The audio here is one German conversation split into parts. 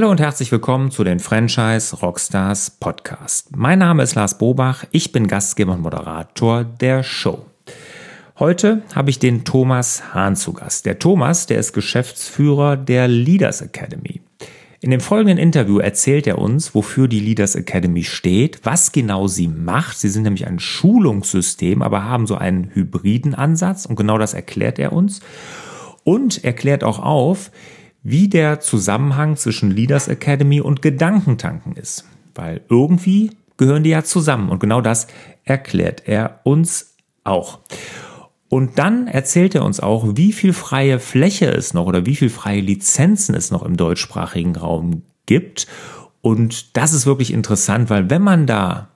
Hallo und herzlich willkommen zu den Franchise Rockstars Podcast. Mein Name ist Lars Bobach, ich bin Gastgeber und Moderator der Show. Heute habe ich den Thomas Hahn zu Gast. Der Thomas, der ist Geschäftsführer der Leaders Academy. In dem folgenden Interview erzählt er uns, wofür die Leaders Academy steht, was genau sie macht. Sie sind nämlich ein Schulungssystem, aber haben so einen hybriden Ansatz und genau das erklärt er uns. Und erklärt auch auf, wie der Zusammenhang zwischen Leaders Academy und Gedankentanken ist. Weil irgendwie gehören die ja zusammen und genau das erklärt er uns auch. Und dann erzählt er uns auch, wie viel freie Fläche es noch oder wie viel freie Lizenzen es noch im deutschsprachigen Raum gibt. Und das ist wirklich interessant, weil wenn man da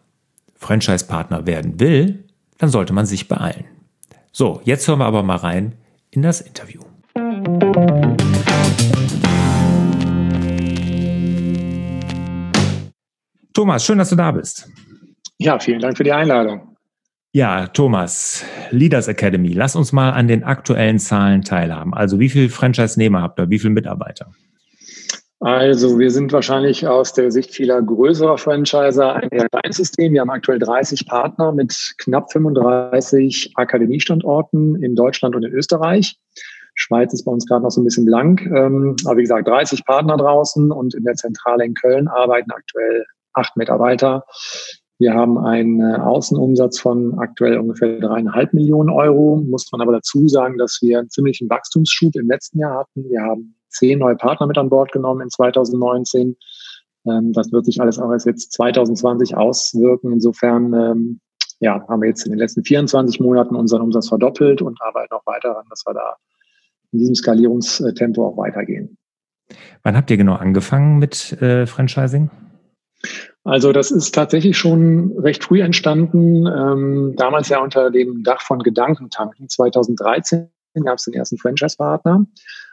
Franchise-Partner werden will, dann sollte man sich beeilen. So, jetzt hören wir aber mal rein in das Interview. Thomas, schön, dass du da bist. Ja, vielen Dank für die Einladung. Ja, Thomas, Leaders Academy, lass uns mal an den aktuellen Zahlen teilhaben. Also wie viele Franchise-Nehmer habt ihr, wie viele Mitarbeiter? Also wir sind wahrscheinlich aus der Sicht vieler größerer Franchiser ein eher kleines System. Wir haben aktuell 30 Partner mit knapp 35 Akademiestandorten in Deutschland und in Österreich. Schweiz ist bei uns gerade noch so ein bisschen blank. Ähm, aber wie gesagt, 30 Partner draußen und in der Zentrale in Köln arbeiten aktuell acht Mitarbeiter. Wir haben einen äh, Außenumsatz von aktuell ungefähr dreieinhalb Millionen Euro. Muss man aber dazu sagen, dass wir einen ziemlichen Wachstumsschub im letzten Jahr hatten. Wir haben zehn neue Partner mit an Bord genommen in 2019. Ähm, das wird sich alles auch erst jetzt 2020 auswirken. Insofern ähm, ja, haben wir jetzt in den letzten 24 Monaten unseren Umsatz verdoppelt und arbeiten auch weiter daran, dass wir da in diesem Skalierungstempo auch weitergehen. Wann habt ihr genau angefangen mit äh, Franchising? Also das ist tatsächlich schon recht früh entstanden, ähm, damals ja unter dem Dach von Gedankentanken. 2013 gab es den ersten Franchise-Partner.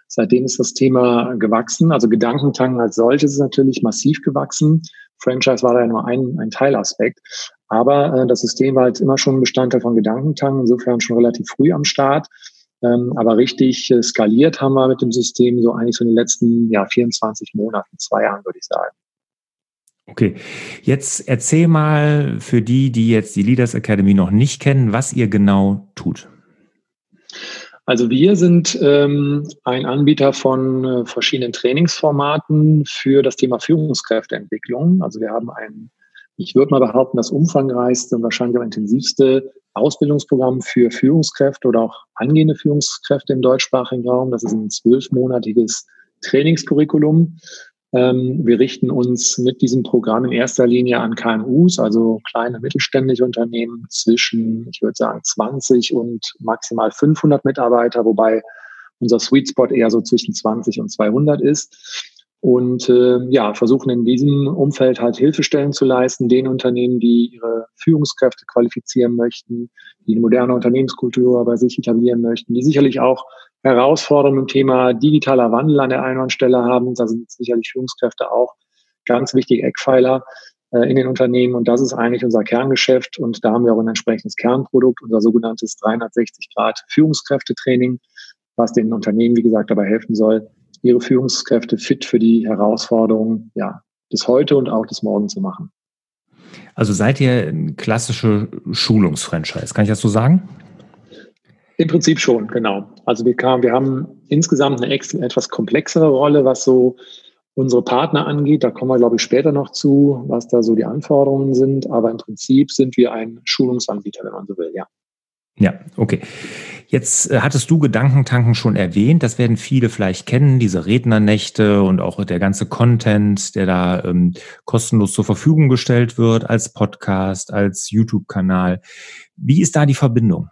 Seitdem ist das Thema gewachsen. Also Gedankentanken als solches ist natürlich massiv gewachsen. Franchise war da ja nur ein, ein Teilaspekt. Aber äh, das System war halt immer schon Bestandteil von Gedankentanken, insofern schon relativ früh am Start. Ähm, aber richtig äh, skaliert haben wir mit dem System so eigentlich so in den letzten ja, 24 Monaten, zwei Jahren, würde ich sagen. Okay, jetzt erzähl mal für die, die jetzt die Leaders Academy noch nicht kennen, was ihr genau tut. Also wir sind ähm, ein Anbieter von äh, verschiedenen Trainingsformaten für das Thema Führungskräfteentwicklung. Also wir haben ein, ich würde mal behaupten, das umfangreichste und wahrscheinlich auch intensivste Ausbildungsprogramm für Führungskräfte oder auch angehende Führungskräfte im deutschsprachigen Raum. Das ist ein zwölfmonatiges Trainingscurriculum ähm, wir richten uns mit diesem Programm in erster Linie an KMUs, also kleine mittelständische Unternehmen zwischen, ich würde sagen, 20 und maximal 500 Mitarbeiter, wobei unser Sweet Spot eher so zwischen 20 und 200 ist. Und äh, ja, versuchen in diesem Umfeld halt Hilfestellen zu leisten, den Unternehmen, die ihre Führungskräfte qualifizieren möchten, die eine moderne Unternehmenskultur bei sich etablieren möchten, die sicherlich auch Herausforderungen im Thema digitaler Wandel an der einen Stelle haben. Da sind sicherlich Führungskräfte auch ganz wichtige Eckpfeiler äh, in den Unternehmen. Und das ist eigentlich unser Kerngeschäft. Und da haben wir auch ein entsprechendes Kernprodukt, unser sogenanntes 360 Grad Führungskräftetraining, was den Unternehmen, wie gesagt, dabei helfen soll, ihre Führungskräfte fit für die Herausforderungen ja, des Heute und auch des Morgen zu machen. Also seid ihr ein klassische Schulungsfranchise, kann ich das so sagen? Im Prinzip schon, genau. Also wir, kamen, wir haben insgesamt eine etwas komplexere Rolle, was so unsere Partner angeht. Da kommen wir, glaube ich, später noch zu, was da so die Anforderungen sind. Aber im Prinzip sind wir ein Schulungsanbieter, wenn man so will, ja. Ja, okay. Jetzt äh, hattest du Gedankentanken schon erwähnt. Das werden viele vielleicht kennen, diese Rednernächte und auch der ganze Content, der da ähm, kostenlos zur Verfügung gestellt wird als Podcast, als YouTube-Kanal. Wie ist da die Verbindung?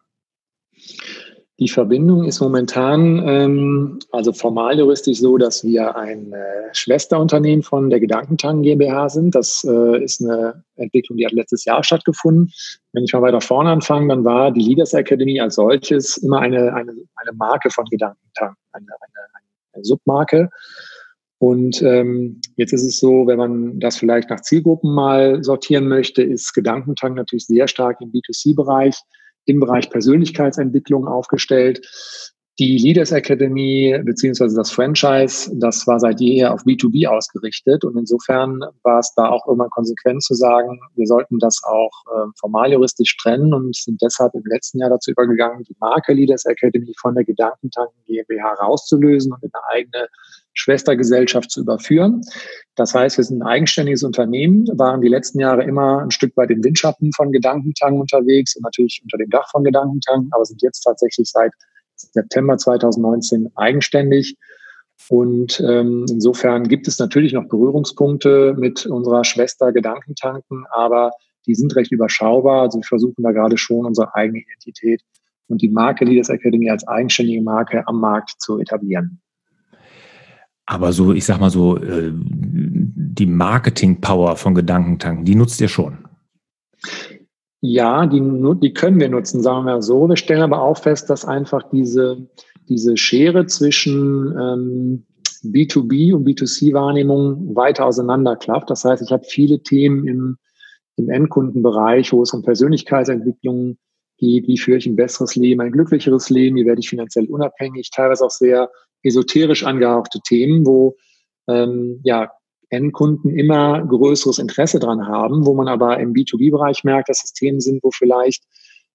Die Verbindung ist momentan, ähm, also formal juristisch so, dass wir ein äh, Schwesterunternehmen von der Gedankentanken GmbH sind. Das äh, ist eine Entwicklung, die hat letztes Jahr stattgefunden. Wenn ich mal weiter vorne anfange, dann war die Leaders Academy als solches immer eine, eine, eine Marke von Gedankentanken, eine, eine, eine Submarke. Und ähm, jetzt ist es so, wenn man das vielleicht nach Zielgruppen mal sortieren möchte, ist Gedankentank natürlich sehr stark im B2C-Bereich im Bereich Persönlichkeitsentwicklung aufgestellt. Die Leaders Academy beziehungsweise das Franchise, das war seit jeher auf B2B ausgerichtet und insofern war es da auch immer konsequent zu sagen, wir sollten das auch äh, formal juristisch trennen und sind deshalb im letzten Jahr dazu übergegangen, die Marke Leaders Academy von der Gedankentanken GmbH rauszulösen und in eine eigene Schwestergesellschaft zu überführen. Das heißt, wir sind ein eigenständiges Unternehmen, waren die letzten Jahre immer ein Stück weit im Windschatten von Gedankentanken unterwegs und natürlich unter dem Dach von Gedankentanken, aber sind jetzt tatsächlich seit September 2019 eigenständig. Und ähm, insofern gibt es natürlich noch Berührungspunkte mit unserer Schwester Gedankentanken, aber die sind recht überschaubar. Also wir versuchen da gerade schon unsere eigene Identität und die Marke Leaders Academy als eigenständige Marke am Markt zu etablieren. Aber so, ich sag mal so, äh, die Marketing-Power von Gedankentanken, die nutzt ihr schon. Ja, die, die können wir nutzen, sagen wir so. Wir stellen aber auch fest, dass einfach diese, diese Schere zwischen ähm, B2B und B2C-Wahrnehmung weiter auseinanderklafft. Das heißt, ich habe viele Themen im, im Endkundenbereich, wo es um Persönlichkeitsentwicklung geht, wie führe ich ein besseres Leben, ein glücklicheres Leben, wie werde ich finanziell unabhängig, teilweise auch sehr esoterisch angehauchte Themen, wo ähm, ja Endkunden immer größeres Interesse dran haben, wo man aber im B2B-Bereich merkt, dass es Themen sind, wo vielleicht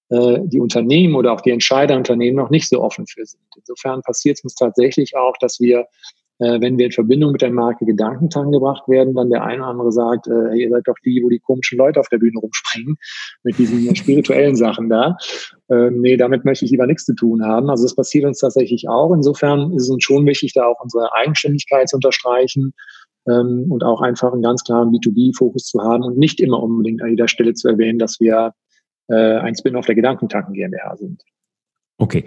äh, die Unternehmen oder auch die Entscheiderunternehmen noch nicht so offen für sind. Insofern passiert es uns tatsächlich auch, dass wir, äh, wenn wir in Verbindung mit der Marke Gedankentanken gebracht werden, dann der eine oder andere sagt, äh, ihr seid doch die, wo die komischen Leute auf der Bühne rumspringen mit diesen spirituellen Sachen da. Äh, nee, damit möchte ich lieber nichts zu tun haben. Also das passiert uns tatsächlich auch. Insofern ist es uns schon wichtig, da auch unsere Eigenständigkeit zu unterstreichen ähm, und auch einfach einen ganz klaren B2B-Fokus zu haben und nicht immer unbedingt an jeder Stelle zu erwähnen, dass wir äh, ein Spin-off der Gedankentanken GmbH sind. Okay,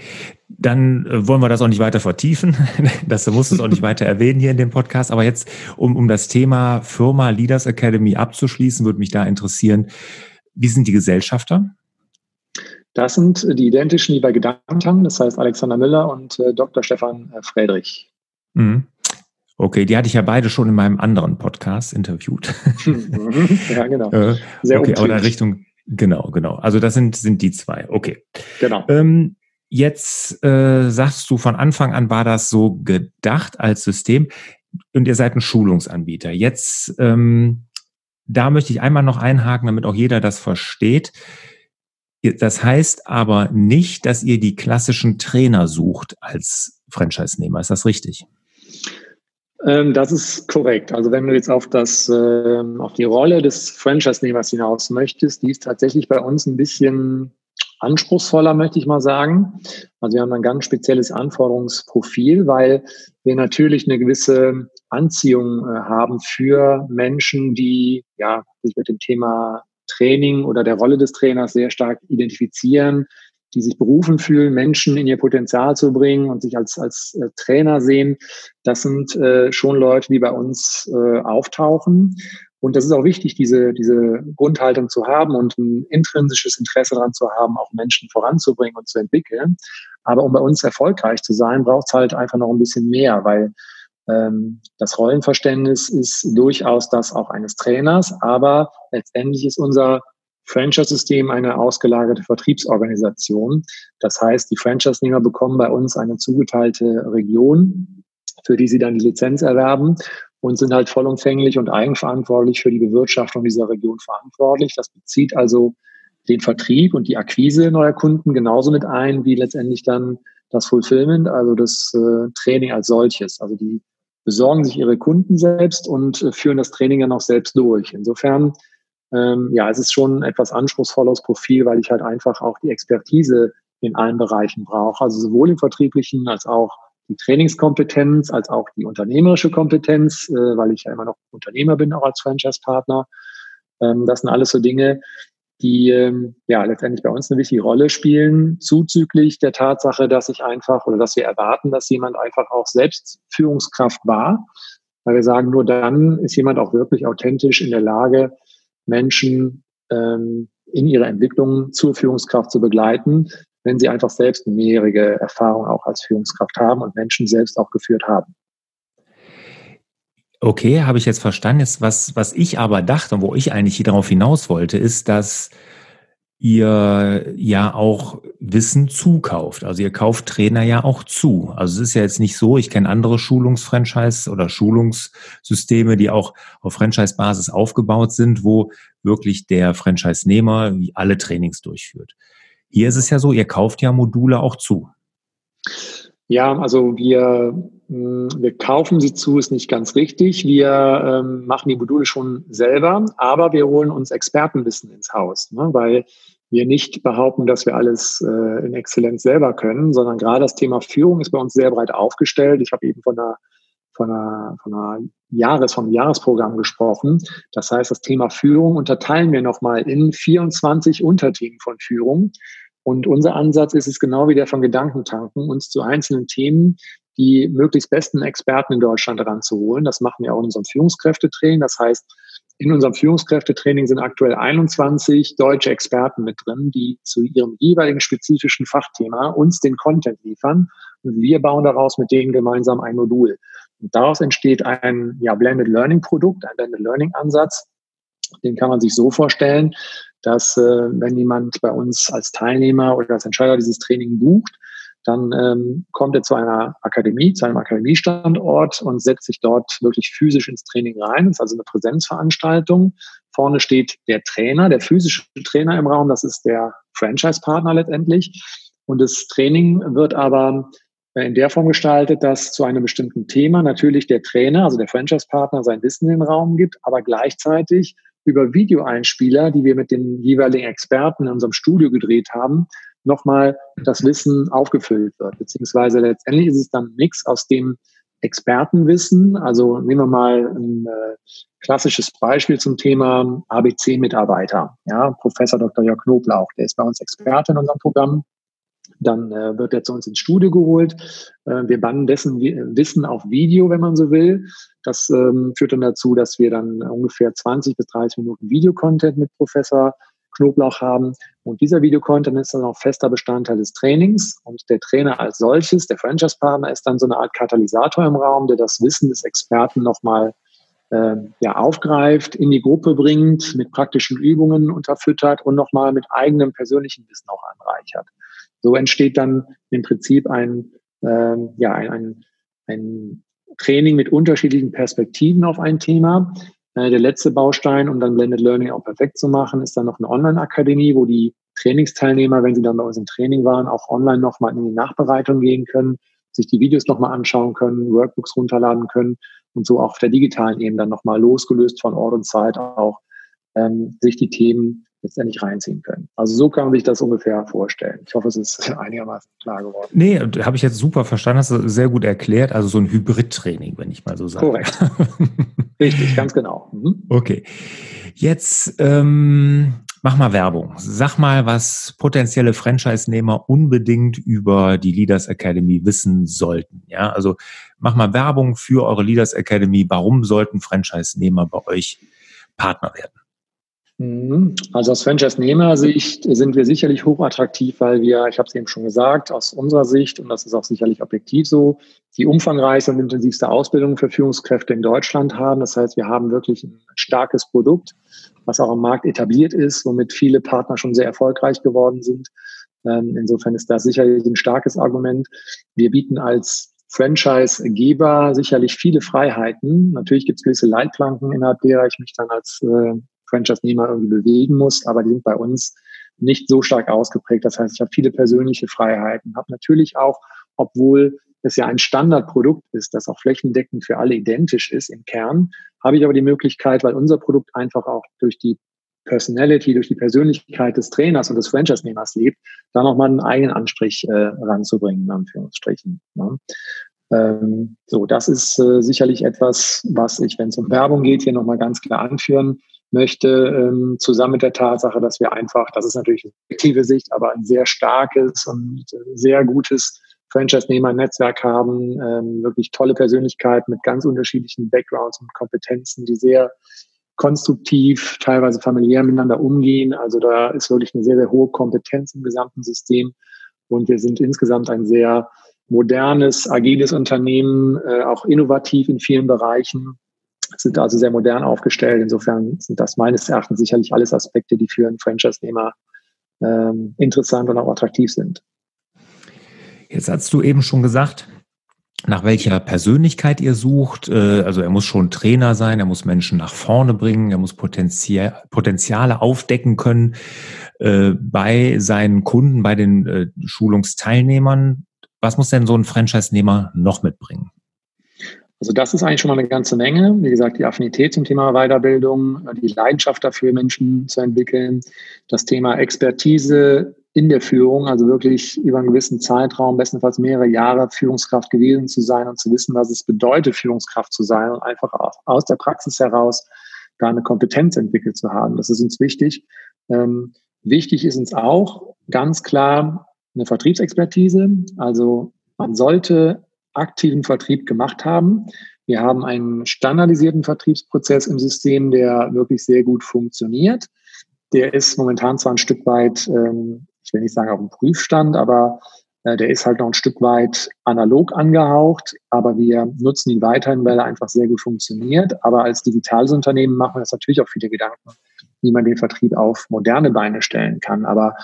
dann äh, wollen wir das auch nicht weiter vertiefen. Das muss es auch nicht weiter erwähnen hier in dem Podcast. Aber jetzt, um, um das Thema Firma Leaders Academy abzuschließen, würde mich da interessieren, wie sind die Gesellschafter? Das sind die identischen wie bei Gedankentanken, das heißt Alexander Müller und äh, Dr. Stefan äh, Friedrich. Mhm. Okay, die hatte ich ja beide schon in meinem anderen Podcast interviewt. ja, genau. Sehr okay, aber in Richtung, genau, genau. Also das sind, sind die zwei. Okay. Genau. Ähm, jetzt äh, sagst du, von Anfang an war das so gedacht als System und ihr seid ein Schulungsanbieter. Jetzt, ähm, da möchte ich einmal noch einhaken, damit auch jeder das versteht. Das heißt aber nicht, dass ihr die klassischen Trainer sucht als Franchise-Nehmer. Ist das richtig? Ähm, das ist korrekt. Also wenn du jetzt auf das, ähm, auf die Rolle des Franchise-Nehmers hinaus möchtest, die ist tatsächlich bei uns ein bisschen anspruchsvoller, möchte ich mal sagen. Also wir haben ein ganz spezielles Anforderungsprofil, weil wir natürlich eine gewisse Anziehung äh, haben für Menschen, die ja sich mit dem Thema Training oder der Rolle des Trainers sehr stark identifizieren, die sich berufen fühlen, Menschen in ihr Potenzial zu bringen und sich als, als äh, Trainer sehen. Das sind äh, schon Leute, die bei uns äh, auftauchen. Und das ist auch wichtig, diese, diese Grundhaltung zu haben und ein intrinsisches Interesse daran zu haben, auch Menschen voranzubringen und zu entwickeln. Aber um bei uns erfolgreich zu sein, braucht es halt einfach noch ein bisschen mehr, weil ähm, das Rollenverständnis ist durchaus das auch eines Trainers, aber letztendlich ist unser Franchise-System eine ausgelagerte Vertriebsorganisation. Das heißt, die Franchise-Nehmer bekommen bei uns eine zugeteilte Region, für die sie dann die Lizenz erwerben und sind halt vollumfänglich und eigenverantwortlich für die Bewirtschaftung dieser Region verantwortlich. Das bezieht also den Vertrieb und die Akquise neuer Kunden genauso mit ein, wie letztendlich dann das Fulfillment, also das äh, Training als solches. Also die besorgen sich ihre Kunden selbst und äh, führen das Training dann auch selbst durch. Insofern ähm, ja, es ist schon ein etwas anspruchsvolles Profil, weil ich halt einfach auch die Expertise in allen Bereichen brauche. Also sowohl im Vertrieblichen als auch die Trainingskompetenz, als auch die unternehmerische Kompetenz, äh, weil ich ja immer noch Unternehmer bin, auch als Franchise-Partner. Ähm, das sind alles so Dinge, die ähm, ja letztendlich bei uns eine wichtige Rolle spielen, zuzüglich der Tatsache, dass ich einfach oder dass wir erwarten, dass jemand einfach auch selbst Führungskraft war, weil wir sagen, nur dann ist jemand auch wirklich authentisch in der Lage, Menschen ähm, in ihrer Entwicklung zur Führungskraft zu begleiten, wenn sie einfach selbst eine mehrjährige Erfahrung auch als Führungskraft haben und Menschen selbst auch geführt haben. Okay, habe ich jetzt verstanden. Jetzt, was, was ich aber dachte und wo ich eigentlich darauf hinaus wollte, ist, dass ihr ja auch Wissen zukauft. Also ihr kauft Trainer ja auch zu. Also es ist ja jetzt nicht so, ich kenne andere Schulungsfranchise oder Schulungssysteme, die auch auf Franchise-Basis aufgebaut sind, wo wirklich der Franchise-Nehmer alle Trainings durchführt. Hier ist es ja so, ihr kauft ja Module auch zu. Ja, also wir, hm, wir kaufen sie zu, ist nicht ganz richtig. Wir ähm, machen die Module schon selber, aber wir holen uns Expertenwissen ins Haus, ne? weil wir nicht behaupten, dass wir alles äh, in Exzellenz selber können, sondern gerade das Thema Führung ist bei uns sehr breit aufgestellt. Ich habe eben von einer von einer, von einer Jahres, vom Jahresprogramm gesprochen. Das heißt, das Thema Führung unterteilen wir nochmal in 24 Unterthemen von Führung. Und unser Ansatz ist es genau wie der von Gedankentanken, uns zu einzelnen Themen die möglichst besten Experten in Deutschland ranzuholen. Das machen wir auch in unserem Führungskräftetraining. Das heißt, in unserem Führungskräftetraining sind aktuell 21 deutsche Experten mit drin, die zu ihrem jeweiligen spezifischen Fachthema uns den Content liefern. Und wir bauen daraus mit denen gemeinsam ein Modul. Und daraus entsteht ein ja, Blended Learning Produkt, ein Blended Learning Ansatz. Den kann man sich so vorstellen, dass äh, wenn jemand bei uns als Teilnehmer oder als Entscheider dieses Training bucht, dann ähm, kommt er zu einer Akademie, zu einem Akademiestandort und setzt sich dort wirklich physisch ins Training rein. Das ist also eine Präsenzveranstaltung. Vorne steht der Trainer, der physische Trainer im Raum, das ist der Franchise-Partner letztendlich. Und das Training wird aber in der Form gestaltet, dass zu einem bestimmten Thema natürlich der Trainer, also der Franchise-Partner, sein Wissen in den Raum gibt, aber gleichzeitig über Videoeinspieler, die wir mit den jeweiligen Experten in unserem Studio gedreht haben, nochmal das Wissen aufgefüllt wird. Beziehungsweise letztendlich ist es dann ein Mix aus dem Expertenwissen. Also nehmen wir mal ein äh, klassisches Beispiel zum Thema ABC-Mitarbeiter. Ja, Professor Dr. Jörg Knoblauch, der ist bei uns Experte in unserem Programm. Dann äh, wird er zu uns ins Studio geholt. Äh, wir bannen dessen Wissen auf Video, wenn man so will. Das ähm, führt dann dazu, dass wir dann ungefähr 20 bis 30 Minuten Videocontent mit Professor Knoblauch haben. Und dieser Videocontent ist dann auch fester Bestandteil des Trainings. Und der Trainer als solches, der Franchise-Partner, ist dann so eine Art Katalysator im Raum, der das Wissen des Experten nochmal äh, ja, aufgreift, in die Gruppe bringt, mit praktischen Übungen unterfüttert und nochmal mit eigenem persönlichen Wissen auch anreichert. So entsteht dann im Prinzip ein, äh, ja, ein, ein, ein Training mit unterschiedlichen Perspektiven auf ein Thema. Äh, der letzte Baustein, um dann Blended Learning auch perfekt zu machen, ist dann noch eine Online-Akademie, wo die Trainingsteilnehmer, wenn sie dann bei uns im Training waren, auch online nochmal in die Nachbereitung gehen können, sich die Videos nochmal anschauen können, Workbooks runterladen können und so auch auf der digitalen Ebene dann nochmal losgelöst von Ort und Zeit auch ähm, sich die Themen letztendlich reinziehen können. Also so kann man sich das ungefähr vorstellen. Ich hoffe, es ist einigermaßen klar geworden. Nee, habe ich jetzt super verstanden, hast du sehr gut erklärt. Also so ein Hybrid-Training, wenn ich mal so sage. Korrekt. Richtig, ganz genau. Mhm. Okay. Jetzt ähm, mach mal Werbung. Sag mal, was potenzielle Franchise-Nehmer unbedingt über die Leaders Academy wissen sollten. Ja, also mach mal Werbung für eure Leaders Academy. Warum sollten Franchise-Nehmer bei euch Partner werden? Mhm. Also aus Franchise-Nehmer-Sicht sind wir sicherlich hochattraktiv, weil wir, ich habe es eben schon gesagt, aus unserer Sicht, und das ist auch sicherlich objektiv so, die umfangreichste und intensivste Ausbildung für Führungskräfte in Deutschland haben. Das heißt, wir haben wirklich ein starkes Produkt, was auch am Markt etabliert ist, womit viele Partner schon sehr erfolgreich geworden sind. Ähm, insofern ist das sicherlich ein starkes Argument. Wir bieten als Franchise-Geber sicherlich viele Freiheiten. Natürlich gibt es gewisse Leitplanken, innerhalb derer ich mich dann als äh, Franchise-Nehmer irgendwie bewegen muss, aber die sind bei uns nicht so stark ausgeprägt. Das heißt, ich habe viele persönliche Freiheiten, habe natürlich auch, obwohl es ja ein Standardprodukt ist, das auch flächendeckend für alle identisch ist im Kern, habe ich aber die Möglichkeit, weil unser Produkt einfach auch durch die Personality, durch die Persönlichkeit des Trainers und des Franchise-Nehmers lebt, da nochmal einen eigenen Anstrich äh, ranzubringen, in Anführungsstrichen. Ne? Ähm, so, das ist äh, sicherlich etwas, was ich, wenn es um Werbung geht, hier nochmal ganz klar anführen möchte, ähm, zusammen mit der Tatsache, dass wir einfach, das ist natürlich eine aktive Sicht, aber ein sehr starkes und sehr gutes Franchise-Nehmer-Netzwerk haben, ähm, wirklich tolle Persönlichkeiten mit ganz unterschiedlichen Backgrounds und Kompetenzen, die sehr konstruktiv, teilweise familiär miteinander umgehen. Also da ist wirklich eine sehr, sehr hohe Kompetenz im gesamten System. Und wir sind insgesamt ein sehr modernes, agiles Unternehmen, äh, auch innovativ in vielen Bereichen sind also sehr modern aufgestellt. Insofern sind das meines Erachtens sicherlich alles Aspekte, die für einen Franchise-Nehmer ähm, interessant und auch attraktiv sind. Jetzt hast du eben schon gesagt, nach welcher Persönlichkeit ihr sucht. Äh, also er muss schon Trainer sein, er muss Menschen nach vorne bringen, er muss Potenziale aufdecken können äh, bei seinen Kunden, bei den äh, Schulungsteilnehmern. Was muss denn so ein Franchise-Nehmer noch mitbringen? Also das ist eigentlich schon mal eine ganze Menge. Wie gesagt, die Affinität zum Thema Weiterbildung, die Leidenschaft dafür, Menschen zu entwickeln, das Thema Expertise in der Führung, also wirklich über einen gewissen Zeitraum, bestenfalls mehrere Jahre Führungskraft gewesen zu sein und zu wissen, was es bedeutet, Führungskraft zu sein und einfach aus der Praxis heraus da eine Kompetenz entwickelt zu haben. Das ist uns wichtig. Ähm, wichtig ist uns auch ganz klar eine Vertriebsexpertise. Also man sollte aktiven Vertrieb gemacht haben. Wir haben einen standardisierten Vertriebsprozess im System, der wirklich sehr gut funktioniert. Der ist momentan zwar ein Stück weit, ähm, ich will nicht sagen auf dem Prüfstand, aber äh, der ist halt noch ein Stück weit analog angehaucht, aber wir nutzen ihn weiterhin, weil er einfach sehr gut funktioniert. Aber als digitales Unternehmen machen wir uns natürlich auch viele Gedanken, wie man den Vertrieb auf moderne Beine stellen kann. Aber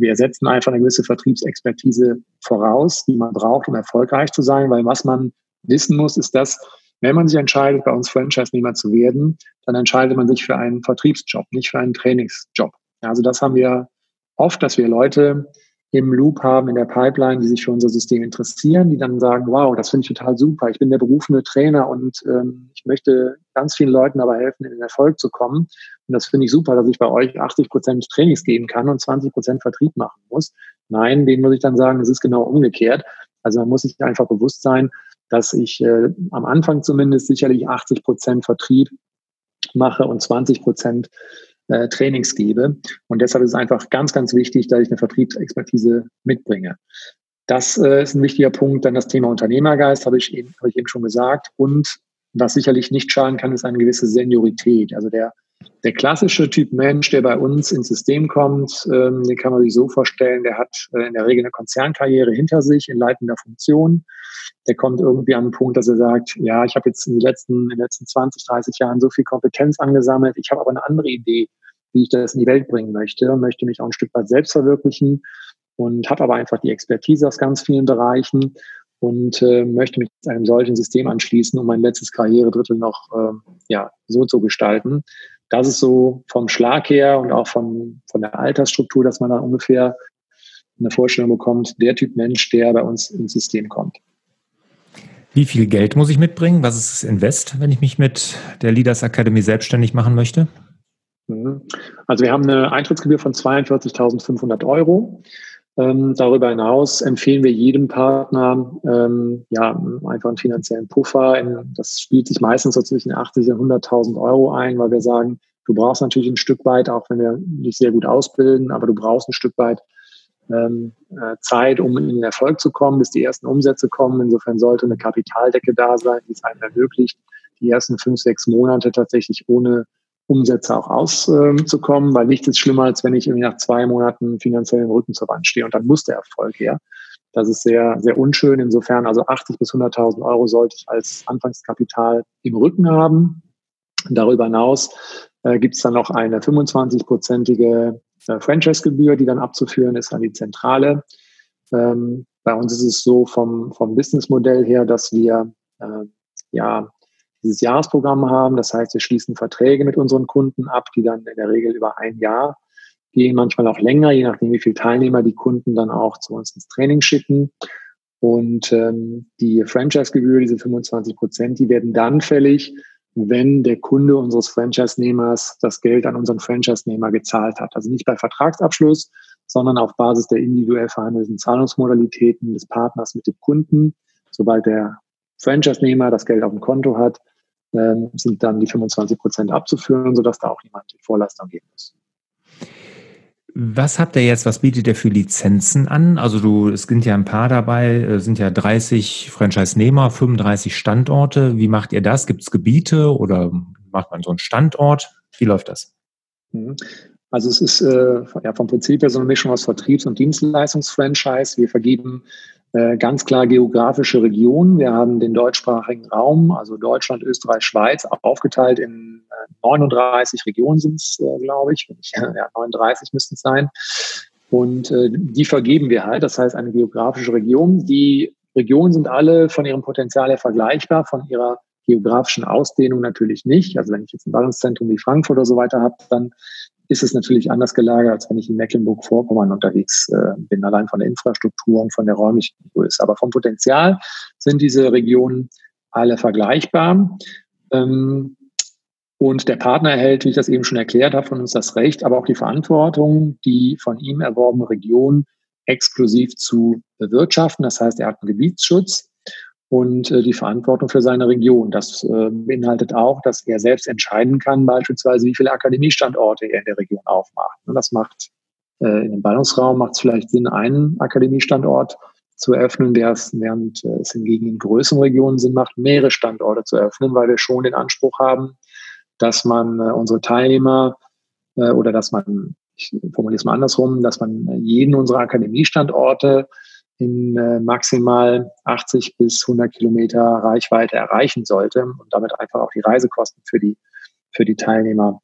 wir setzen einfach eine gewisse Vertriebsexpertise voraus, die man braucht, um erfolgreich zu sein, weil was man wissen muss, ist, dass wenn man sich entscheidet, bei uns Franchise-Nehmer zu werden, dann entscheidet man sich für einen Vertriebsjob, nicht für einen Trainingsjob. Also das haben wir oft, dass wir Leute im Loop haben in der Pipeline, die sich für unser System interessieren, die dann sagen, wow, das finde ich total super. Ich bin der berufene Trainer und ähm, ich möchte ganz vielen Leuten dabei helfen, in den Erfolg zu kommen. Und das finde ich super, dass ich bei euch 80 Prozent Trainings geben kann und 20 Prozent Vertrieb machen muss. Nein, denen muss ich dann sagen, es ist genau umgekehrt. Also man muss sich einfach bewusst sein, dass ich äh, am Anfang zumindest sicherlich 80 Prozent Vertrieb mache und 20 Prozent äh, Trainings gebe. Und deshalb ist es einfach ganz, ganz wichtig, dass ich eine Vertriebsexpertise mitbringe. Das äh, ist ein wichtiger Punkt. Dann das Thema Unternehmergeist, habe ich, eben, habe ich eben schon gesagt. Und was sicherlich nicht schaden kann, ist eine gewisse Seniorität. Also der, der klassische Typ Mensch, der bei uns ins System kommt, ähm, den kann man sich so vorstellen, der hat äh, in der Regel eine Konzernkarriere hinter sich in leitender Funktion. Der kommt irgendwie an den Punkt, dass er sagt, ja, ich habe jetzt in, die letzten, in den letzten 20, 30 Jahren so viel Kompetenz angesammelt, ich habe aber eine andere Idee wie ich das in die Welt bringen möchte, möchte mich auch ein Stück weit selbst verwirklichen und habe aber einfach die Expertise aus ganz vielen Bereichen und äh, möchte mich einem solchen System anschließen, um mein letztes Karrieredrittel noch äh, ja, so zu gestalten. Das ist so vom Schlag her und auch von, von der Altersstruktur, dass man da ungefähr eine Vorstellung bekommt, der Typ Mensch, der bei uns ins System kommt. Wie viel Geld muss ich mitbringen? Was ist das Invest, wenn ich mich mit der Leaders Academy selbstständig machen möchte? Mhm. Also wir haben eine Eintrittsgebühr von 42.500 Euro. Ähm, darüber hinaus empfehlen wir jedem Partner ähm, ja einfach einen finanziellen Puffer. In, das spielt sich meistens so zwischen 80 und 100.000 Euro ein, weil wir sagen, du brauchst natürlich ein Stück weit, auch wenn wir dich sehr gut ausbilden, aber du brauchst ein Stück weit ähm, äh, Zeit, um in den Erfolg zu kommen, bis die ersten Umsätze kommen. Insofern sollte eine Kapitaldecke da sein, die es einem ermöglicht, die ersten fünf, sechs Monate tatsächlich ohne Umsätze auch auszukommen, weil nichts ist schlimmer, als wenn ich irgendwie nach zwei Monaten finanziell im Rücken zur Wand stehe und dann muss der Erfolg her. Das ist sehr, sehr unschön. Insofern, also 80 bis 100.000 Euro sollte ich als Anfangskapital im Rücken haben. Darüber hinaus äh, gibt es dann noch eine 25-prozentige äh, Franchise-Gebühr, die dann abzuführen ist an die Zentrale. Ähm, bei uns ist es so vom, vom Businessmodell her, dass wir äh, ja dieses Jahresprogramm haben. Das heißt, wir schließen Verträge mit unseren Kunden ab, die dann in der Regel über ein Jahr gehen, manchmal auch länger, je nachdem, wie viele Teilnehmer die Kunden dann auch zu uns ins Training schicken. Und ähm, die Franchise-Gebühr, diese 25 Prozent, die werden dann fällig, wenn der Kunde unseres Franchise-Nehmers das Geld an unseren Franchise-Nehmer gezahlt hat. Also nicht bei Vertragsabschluss, sondern auf Basis der individuell verhandelten Zahlungsmodalitäten des Partners mit dem Kunden. Sobald der Franchise-Nehmer das Geld auf dem Konto hat, ähm, sind dann die 25 Prozent abzuführen, sodass da auch niemand die Vorleistung geben muss. Was habt ihr jetzt, was bietet ihr für Lizenzen an? Also du, es sind ja ein paar dabei, es sind ja 30 Franchise-Nehmer, 35 Standorte. Wie macht ihr das? Gibt es Gebiete oder macht man so einen Standort? Wie läuft das? Mhm. Also es ist äh, ja, vom Prinzip her so eine Mischung aus Vertriebs- und Dienstleistungsfranchise. Wir vergeben Äh, ganz klar geografische Regionen. Wir haben den deutschsprachigen Raum, also Deutschland, Österreich, Schweiz, aufgeteilt in 39 äh, Regionen sind es, äh, glaube ich. Ja, 39 müssten es sein. Und äh, die vergeben wir halt. Das heißt, eine geografische Region. Die Regionen sind alle von ihrem Potenzial her vergleichbar, von ihrer geografischen Ausdehnung natürlich nicht. Also wenn ich jetzt ein Ballungszentrum wie Frankfurt oder so weiter habe, dann ist es natürlich anders gelagert, als wenn ich in Mecklenburg-Vorpommern unterwegs äh, bin, allein von der Infrastruktur und von der räumlichen Größe. Aber vom Potenzial sind diese Regionen alle vergleichbar. Ähm, und der Partner erhält, wie ich das eben schon erklärt habe, von uns das Recht, aber auch die Verantwortung, die von ihm erworbene Region exklusiv zu bewirtschaften. Das heißt, er hat einen Gebietsschutz und äh, die Verantwortung für seine Region. Das äh, beinhaltet auch, dass er selbst entscheiden kann, beispielsweise, wie viele Akademiestandorte er in der Region aufmacht. Und das macht äh, in dem Ballungsraum macht es vielleicht Sinn, einen Akademiestandort zu eröffnen, während äh, es hingegen in größeren Regionen Sinn macht, mehrere Standorte zu eröffnen, weil wir schon den Anspruch haben, dass man äh, unsere Teilnehmer äh, oder dass man, ich formuliere es mal andersrum, dass man jeden unserer Akademiestandorte in äh, maximal 80 bis 100 Kilometer Reichweite erreichen sollte und damit einfach auch die Reisekosten für die, für die Teilnehmer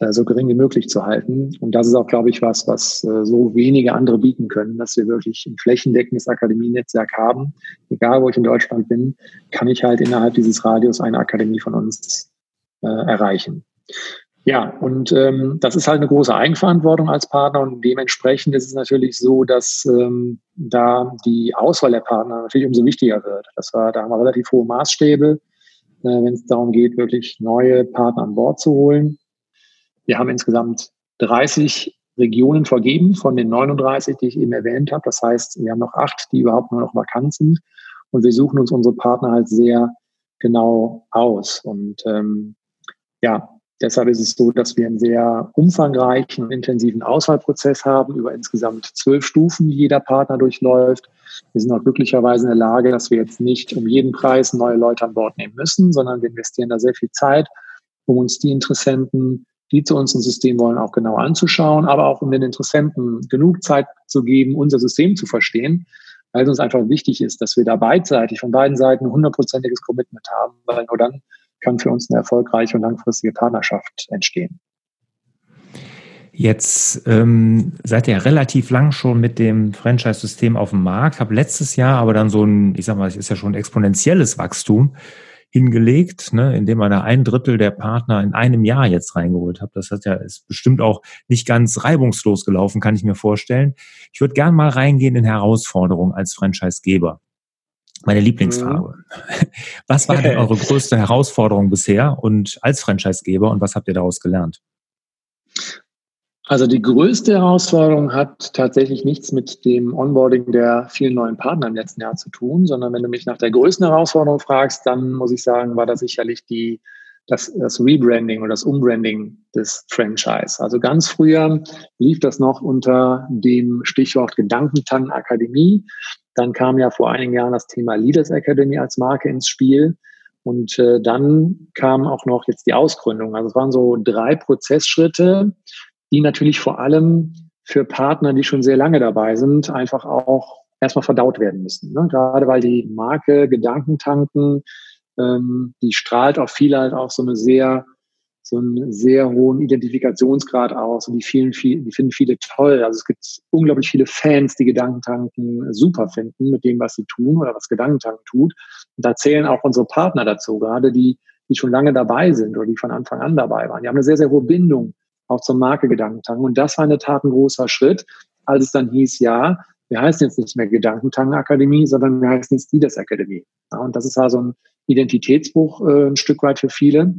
äh, so gering wie möglich zu halten. Und das ist auch, glaube ich, was, was äh, so wenige andere bieten können, dass wir wirklich ein flächendeckendes Akademienetzwerk haben. Egal, wo ich in Deutschland bin, kann ich halt innerhalb dieses Radius eine Akademie von uns äh, erreichen. Ja, und ähm, das ist halt eine große Eigenverantwortung als Partner und dementsprechend ist es natürlich so, dass ähm, da die Auswahl der Partner natürlich umso wichtiger wird. Das war, da haben wir relativ hohe Maßstäbe, äh, wenn es darum geht, wirklich neue Partner an Bord zu holen. Wir haben insgesamt 30 Regionen vergeben von den 39, die ich eben erwähnt habe. Das heißt, wir haben noch acht, die überhaupt nur noch vakant sind. Und wir suchen uns unsere Partner halt sehr genau aus. Und ähm, ja, Deshalb ist es so, dass wir einen sehr umfangreichen und intensiven Auswahlprozess haben über insgesamt zwölf Stufen, die jeder Partner durchläuft. Wir sind auch glücklicherweise in der Lage, dass wir jetzt nicht um jeden Preis neue Leute an Bord nehmen müssen, sondern wir investieren da sehr viel Zeit, um uns die Interessenten, die zu uns ins System wollen, auch genau anzuschauen, aber auch um den Interessenten genug Zeit zu geben, unser System zu verstehen, weil es uns einfach wichtig ist, dass wir da beidseitig von beiden Seiten hundertprozentiges Commitment haben, weil nur dann kann für uns eine erfolgreiche und langfristige Partnerschaft entstehen. Jetzt ähm, seid ihr ja relativ lang schon mit dem Franchise-System auf dem Markt, habe letztes Jahr aber dann so ein, ich sag mal, es ist ja schon exponentielles Wachstum hingelegt, ne, indem man da ein Drittel der Partner in einem Jahr jetzt reingeholt hat. Das hat ja ist bestimmt auch nicht ganz reibungslos gelaufen, kann ich mir vorstellen. Ich würde gern mal reingehen in Herausforderungen als Franchise-Geber meine Lieblingsfarbe. Mhm. Was war denn eure größte Herausforderung bisher und als Franchisegeber und was habt ihr daraus gelernt? Also die größte Herausforderung hat tatsächlich nichts mit dem Onboarding der vielen neuen Partner im letzten Jahr zu tun, sondern wenn du mich nach der größten Herausforderung fragst, dann muss ich sagen, war das sicherlich die, das, das Rebranding oder das Umbranding des Franchise. Also ganz früher lief das noch unter dem Stichwort Gedankentang Akademie. Dann kam ja vor einigen Jahren das Thema Leaders Academy als Marke ins Spiel. Und äh, dann kam auch noch jetzt die Ausgründung. Also es waren so drei Prozessschritte, die natürlich vor allem für Partner, die schon sehr lange dabei sind, einfach auch erstmal verdaut werden müssen. Ne? Gerade weil die Marke Gedankentanken, ähm, die strahlt auf viele halt auch so eine sehr so einen sehr hohen Identifikationsgrad aus und die, vielen, viel, die finden viele toll. Also es gibt unglaublich viele Fans, die Gedankentanken super finden mit dem, was sie tun oder was Gedankentanken tut. Und da zählen auch unsere Partner dazu, gerade die, die schon lange dabei sind oder die von Anfang an dabei waren. Die haben eine sehr, sehr hohe Bindung auch zur Marke Gedankentanken. Und das war in der Tat ein großer Schritt, als es dann hieß, ja, wir heißen jetzt nicht mehr Gedankentanken Akademie, sondern wir heißen jetzt Leaders Akademie. Ja, und das ist also ein Identitätsbruch äh, ein Stück weit für viele.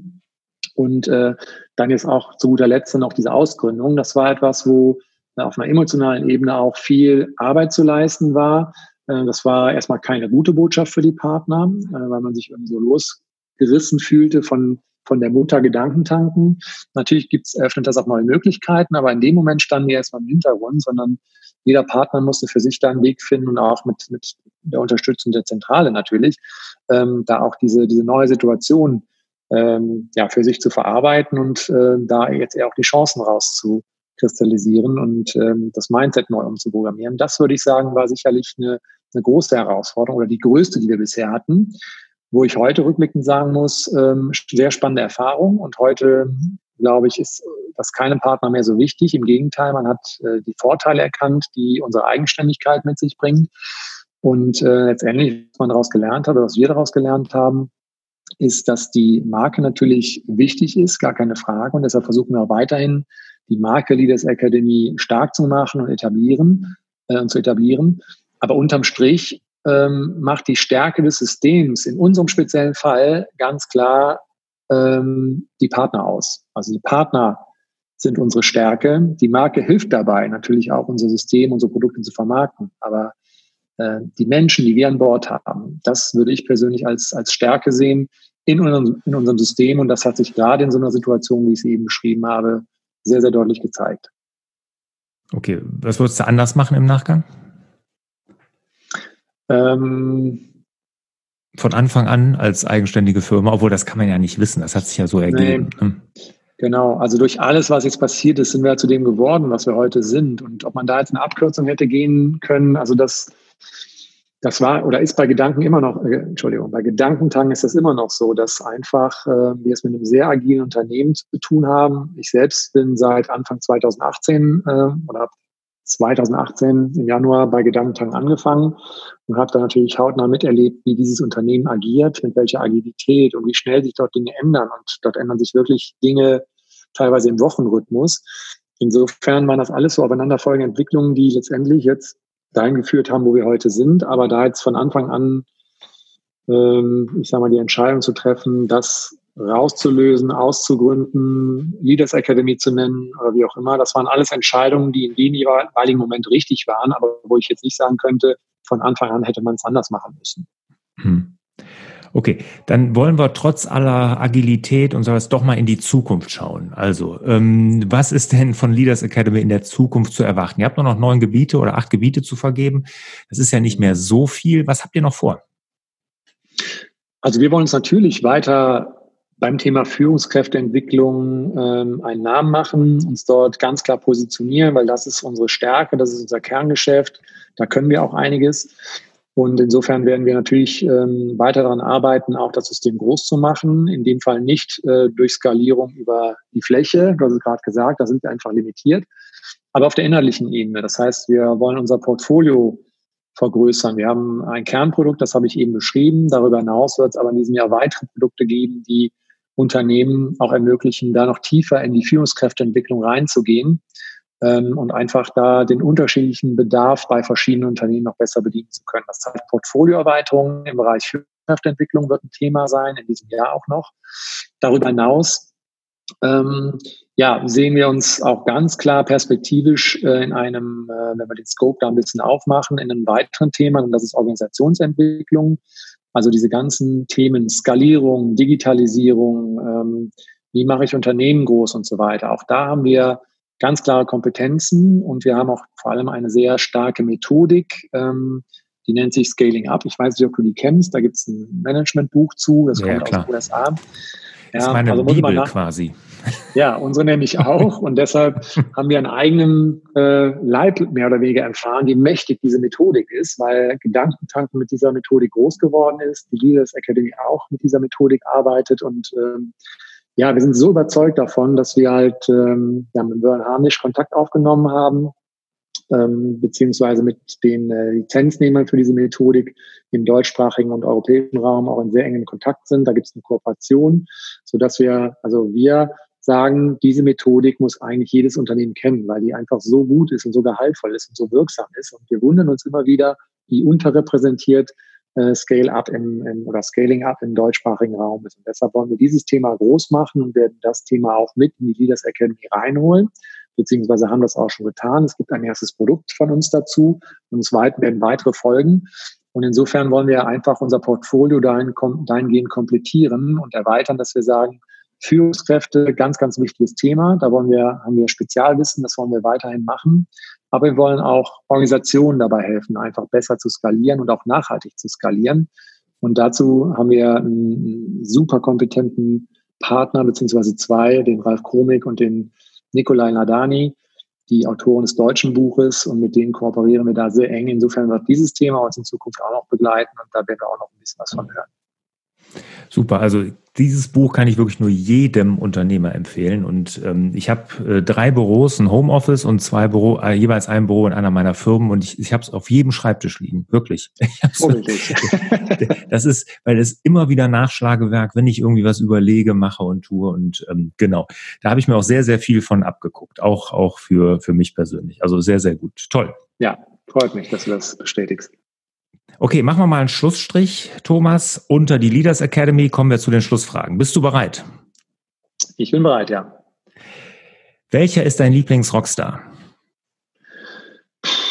Und äh, dann jetzt auch zu guter Letzt noch diese Ausgründung. Das war etwas, wo äh, auf einer emotionalen Ebene auch viel Arbeit zu leisten war. Äh, das war erstmal keine gute Botschaft für die Partner, äh, weil man sich irgendwie so losgerissen fühlte von, von der Mutter Gedankentanken. Natürlich gibt's, eröffnet das auch neue Möglichkeiten, aber in dem Moment standen wir erstmal im Hintergrund, sondern jeder Partner musste für sich da einen Weg finden und auch mit, mit der Unterstützung der Zentrale natürlich, ähm, da auch diese, diese neue Situation ähm, ja, für sich zu verarbeiten und äh, da jetzt eher auch die Chancen rauszukristallisieren und ähm, das Mindset neu umzuprogrammieren. Das würde ich sagen, war sicherlich eine, eine große Herausforderung oder die größte, die wir bisher hatten, wo ich heute rückblickend sagen muss, ähm, sehr spannende Erfahrung und heute glaube ich, ist das keinem Partner mehr so wichtig. Im Gegenteil, man hat äh, die Vorteile erkannt, die unsere Eigenständigkeit mit sich bringt. Und äh, letztendlich, was man daraus gelernt hat oder was wir daraus gelernt haben, ist, dass die Marke natürlich wichtig ist, gar keine Frage. Und deshalb versuchen wir auch weiterhin, die Marke Leaders Academy stark zu machen und etablieren äh, und zu etablieren. Aber unterm Strich ähm, macht die Stärke des Systems in unserem speziellen Fall ganz klar ähm, die Partner aus. Also die Partner sind unsere Stärke. Die Marke hilft dabei, natürlich auch unser System, unsere Produkte zu vermarkten. Aber äh, die Menschen, die wir an Bord haben, das würde ich persönlich als, als Stärke sehen in unserem, in unserem System. Und das hat sich gerade in so einer Situation, wie ich sie eben beschrieben habe, sehr, sehr deutlich gezeigt. Okay, was würdest du anders machen im Nachgang? Ähm, Von Anfang an als eigenständige Firma, obwohl das kann man ja nicht wissen, das hat sich ja so ergeben. Nee. Ne? Genau, also durch alles, was jetzt passiert ist, sind wir zu dem geworden, was wir heute sind. Und ob man da jetzt eine Abkürzung hätte gehen können, also das, das war oder ist bei Gedanken immer noch, äh, Entschuldigung, bei Gedankentagen ist das immer noch so, dass einfach äh, wir es mit einem sehr agilen Unternehmen zu tun haben. Ich selbst bin seit Anfang 2018 äh, oder habe 2018 im Januar bei Gedankentagen angefangen und habe da natürlich hautnah miterlebt, wie dieses Unternehmen agiert, mit welcher Agilität und wie schnell sich dort Dinge ändern. Und dort ändern sich wirklich Dinge teilweise im Wochenrhythmus. Insofern waren das alles so aufeinanderfolgende Entwicklungen, die letztendlich jetzt dahin geführt haben, wo wir heute sind. Aber da jetzt von Anfang an, ähm, ich sage mal, die Entscheidung zu treffen, das rauszulösen, auszugründen, Leaders Academy zu nennen oder wie auch immer, das waren alles Entscheidungen, die in dem jeweiligen Moment richtig waren, aber wo ich jetzt nicht sagen könnte, von Anfang an hätte man es anders machen müssen. Hm. Okay, dann wollen wir trotz aller Agilität und sowas doch mal in die Zukunft schauen. Also, ähm, was ist denn von Leaders Academy in der Zukunft zu erwarten? Ihr habt nur noch neun Gebiete oder acht Gebiete zu vergeben. Das ist ja nicht mehr so viel. Was habt ihr noch vor? Also wir wollen uns natürlich weiter beim Thema Führungskräfteentwicklung ähm, einen Namen machen, uns dort ganz klar positionieren, weil das ist unsere Stärke, das ist unser Kerngeschäft. Da können wir auch einiges. Und insofern werden wir natürlich ähm, weiter daran arbeiten, auch das System groß zu machen. In dem Fall nicht äh, durch Skalierung über die Fläche, du hast es gerade gesagt, da sind wir einfach limitiert, aber auf der innerlichen Ebene. Das heißt, wir wollen unser Portfolio vergrößern. Wir haben ein Kernprodukt, das habe ich eben beschrieben. Darüber hinaus wird es aber in diesem Jahr weitere Produkte geben, die Unternehmen auch ermöglichen, da noch tiefer in die Führungskräfteentwicklung reinzugehen ähm, und einfach da den unterschiedlichen Bedarf bei verschiedenen Unternehmen noch besser bedienen zu können. Das heißt, Portfolioerweiterung im Bereich Führungskräfteentwicklung wird ein Thema sein, in diesem Jahr auch noch. Darüber hinaus ähm, ja, sehen wir uns auch ganz klar perspektivisch äh, in einem, äh, wenn wir den Scope da ein bisschen aufmachen, in einem weiteren Thema, und das ist Organisationsentwicklung. Also diese ganzen Themen Skalierung, Digitalisierung, ähm, wie mache ich Unternehmen groß und so weiter. Auch da haben wir ganz klare Kompetenzen und wir haben auch vor allem eine sehr starke Methodik, ähm, die nennt sich Scaling Up. Ich weiß nicht, ob du die kennst, da gibt es ein Managementbuch zu, das ja, kommt klar. aus den USA. Ja, das ist meine also Bibel quasi. Ja, unsere nämlich auch. Und deshalb haben wir einen eigenen äh, Leib mehr oder weniger erfahren, wie mächtig diese Methodik ist, weil Gedankentanken mit dieser Methodik groß geworden ist, die Leaders Academy auch mit dieser Methodik arbeitet und ähm, ja, wir sind so überzeugt davon, dass wir halt ähm, ja, mit Björn Harnisch Kontakt aufgenommen haben, ähm, beziehungsweise mit den äh, Lizenznehmern für diese Methodik im deutschsprachigen und europäischen Raum auch in sehr engen Kontakt sind. Da gibt es eine Kooperation, so dass wir, also wir sagen, diese Methodik muss eigentlich jedes Unternehmen kennen, weil die einfach so gut ist und so gehaltvoll ist und so wirksam ist. Und wir wundern uns immer wieder, wie unterrepräsentiert äh, Scale-up im, im, oder Scaling-up im deutschsprachigen Raum ist. Und deshalb wollen wir dieses Thema groß machen und werden das Thema auch mit in die Leaders Academy reinholen, beziehungsweise haben das auch schon getan. Es gibt ein erstes Produkt von uns dazu und es werden weitere folgen. Und insofern wollen wir einfach unser Portfolio dahingehend komplettieren und erweitern, dass wir sagen, Führungskräfte, ganz, ganz wichtiges Thema. Da wollen wir, haben wir Spezialwissen, das wollen wir weiterhin machen. Aber wir wollen auch Organisationen dabei helfen, einfach besser zu skalieren und auch nachhaltig zu skalieren. Und dazu haben wir einen super kompetenten Partner, beziehungsweise zwei, den Ralf Kromik und den Nikolai Nadani, die Autoren des deutschen Buches und mit denen kooperieren wir da sehr eng. Insofern wird dieses Thema uns in Zukunft auch noch begleiten und da werden wir auch noch ein bisschen was von hören. Super, also dieses Buch kann ich wirklich nur jedem Unternehmer empfehlen. Und ähm, ich habe äh, drei Büros, ein Homeoffice und zwei Büro, äh, jeweils ein Büro in einer meiner Firmen und ich, ich habe es auf jedem Schreibtisch liegen, wirklich. das ist, weil es immer wieder Nachschlagewerk, wenn ich irgendwie was überlege, mache und tue. Und ähm, genau, da habe ich mir auch sehr, sehr viel von abgeguckt, auch, auch für, für mich persönlich. Also sehr, sehr gut. Toll. Ja, freut mich, dass du das bestätigst. Okay, machen wir mal einen Schlussstrich, Thomas. Unter die Leaders Academy kommen wir zu den Schlussfragen. Bist du bereit? Ich bin bereit, ja. Welcher ist dein Lieblingsrockstar?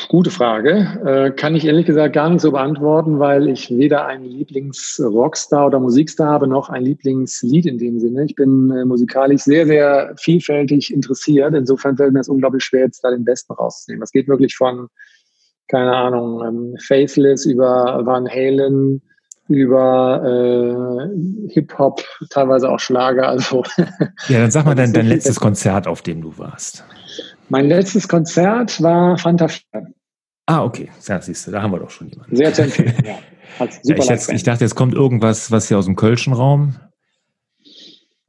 Gute Frage. Äh, kann ich ehrlich gesagt gar nicht so beantworten, weil ich weder einen Lieblingsrockstar oder Musikstar habe, noch ein Lieblingslied in dem Sinne. Ich bin äh, musikalisch sehr, sehr vielfältig interessiert. Insofern fällt mir es unglaublich schwer, jetzt da den Besten rauszunehmen. Es geht wirklich von keine Ahnung, ähm, Faithless über Van Halen, über äh, Hip-Hop, teilweise auch Schlager. Also, ja, dann sag mal dein, dein letztes Konzert, auf dem du warst. Mein letztes Konzert war Fanta 4. Ah, okay. Ja, siehst du, da haben wir doch schon jemanden. Sehr zu empfehlen, ja. ja ich, jetzt, ich, dachte, jetzt kommt irgendwas, was hier aus dem Kölschen Raum.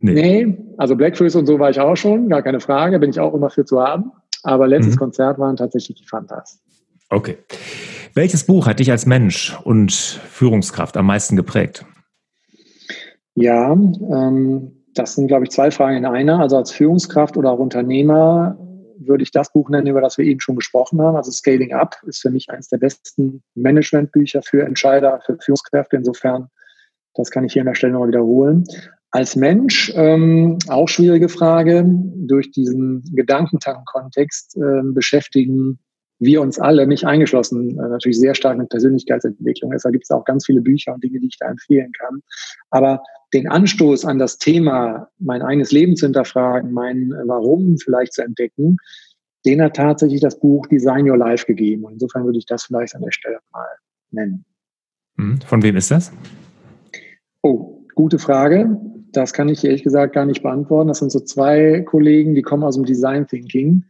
Nee. nee, also Blackfish und so war ich auch schon, gar keine Frage, bin ich auch immer für zu haben. Aber letztes mhm. Konzert waren tatsächlich die Fantas. Okay. Welches Buch hat dich als Mensch und Führungskraft am meisten geprägt? Ja, ähm, das sind, glaube ich, zwei Fragen in einer. Also als Führungskraft oder auch Unternehmer würde ich das Buch nennen, über das wir eben schon gesprochen haben. Also Scaling Up ist für mich eines der besten Managementbücher für Entscheider, für Führungskräfte. Insofern, das kann ich hier an der Stelle nochmal wiederholen. Als Mensch, ähm, auch schwierige Frage, durch diesen Gedankentanken-Kontext äh, beschäftigen wir uns alle, mich eingeschlossen, äh, natürlich sehr stark mit Persönlichkeitsentwicklung. Deshalb gibt es auch ganz viele Bücher und Dinge, die ich da empfehlen kann. Aber den Anstoß an das Thema, mein eigenes Leben zu hinterfragen, mein Warum vielleicht zu entdecken, den hat tatsächlich das Buch Design Your Life gegeben. Und insofern würde ich das vielleicht an der Stelle mal nennen. Mhm. Von wem ist das? Oh, gute Frage. Das kann ich ehrlich gesagt gar nicht beantworten. Das sind so zwei Kollegen, die kommen aus dem Design Thinking.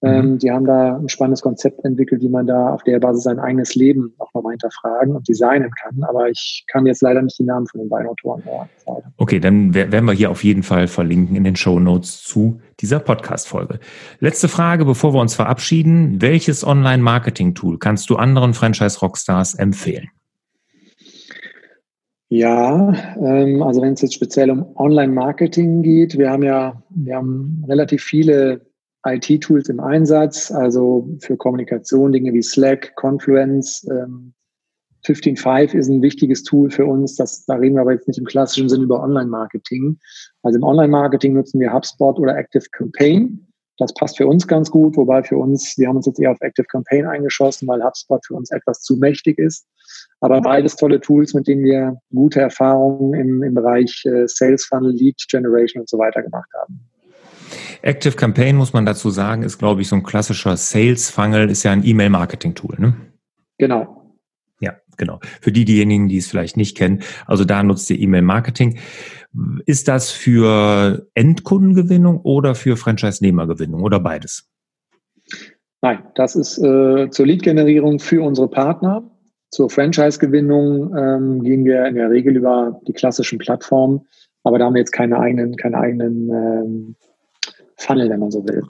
Ähm, mhm. die haben da ein spannendes Konzept entwickelt, wie man da auf der Basis sein eigenes Leben auch nochmal hinterfragen und designen kann. Aber ich kann jetzt leider nicht die Namen von den beiden Autoren hören. Okay, dann werden wir hier auf jeden Fall verlinken in den Show Notes zu dieser Podcast-Folge. Letzte Frage, bevor wir uns verabschieden. Welches Online-Marketing-Tool kannst du anderen Franchise-Rockstars empfehlen? Ja, ähm, also wenn es jetzt speziell um Online-Marketing geht, wir haben ja, wir haben relativ viele IT-Tools im Einsatz, also für Kommunikation, Dinge wie Slack, Confluence. Ähm, 15.5 ist ein wichtiges Tool für uns. Das, da reden wir aber jetzt nicht im klassischen Sinne über Online-Marketing. Also im Online-Marketing nutzen wir HubSpot oder Active Campaign. Das passt für uns ganz gut, wobei für uns, wir haben uns jetzt eher auf Active Campaign eingeschossen, weil HubSpot für uns etwas zu mächtig ist. Aber beides tolle Tools, mit denen wir gute Erfahrungen im, im Bereich äh, Sales Funnel, Lead Generation und so weiter gemacht haben. Active Campaign, muss man dazu sagen, ist, glaube ich, so ein klassischer Sales-Funnel, ist ja ein E-Mail-Marketing-Tool, ne? Genau. Ja, genau. Für die, diejenigen, die es vielleicht nicht kennen, also da nutzt ihr E-Mail-Marketing. Ist das für Endkundengewinnung oder für Franchise-Nehmergewinnung oder beides? Nein, das ist äh, zur Lead-Generierung für unsere Partner. Zur Franchise-Gewinnung ähm, gehen wir in der Regel über die klassischen Plattformen, aber da haben wir jetzt keine eigenen, keine eigenen ähm, Funnel, wenn man so will.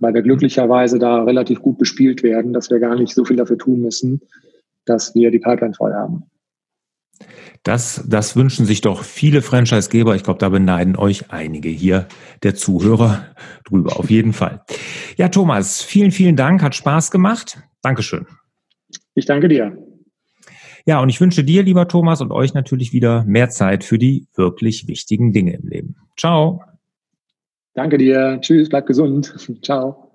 Weil wir glücklicherweise da relativ gut bespielt werden, dass wir gar nicht so viel dafür tun müssen, dass wir die Pipeline voll haben. Das, das wünschen sich doch viele Franchisegeber. Ich glaube, da beneiden euch einige hier der Zuhörer drüber, auf jeden Fall. Ja, Thomas, vielen, vielen Dank. Hat Spaß gemacht. Dankeschön. Ich danke dir. Ja, und ich wünsche dir, lieber Thomas, und euch natürlich wieder mehr Zeit für die wirklich wichtigen Dinge im Leben. Ciao. Danke dir. Tschüss, bleib gesund. Ciao.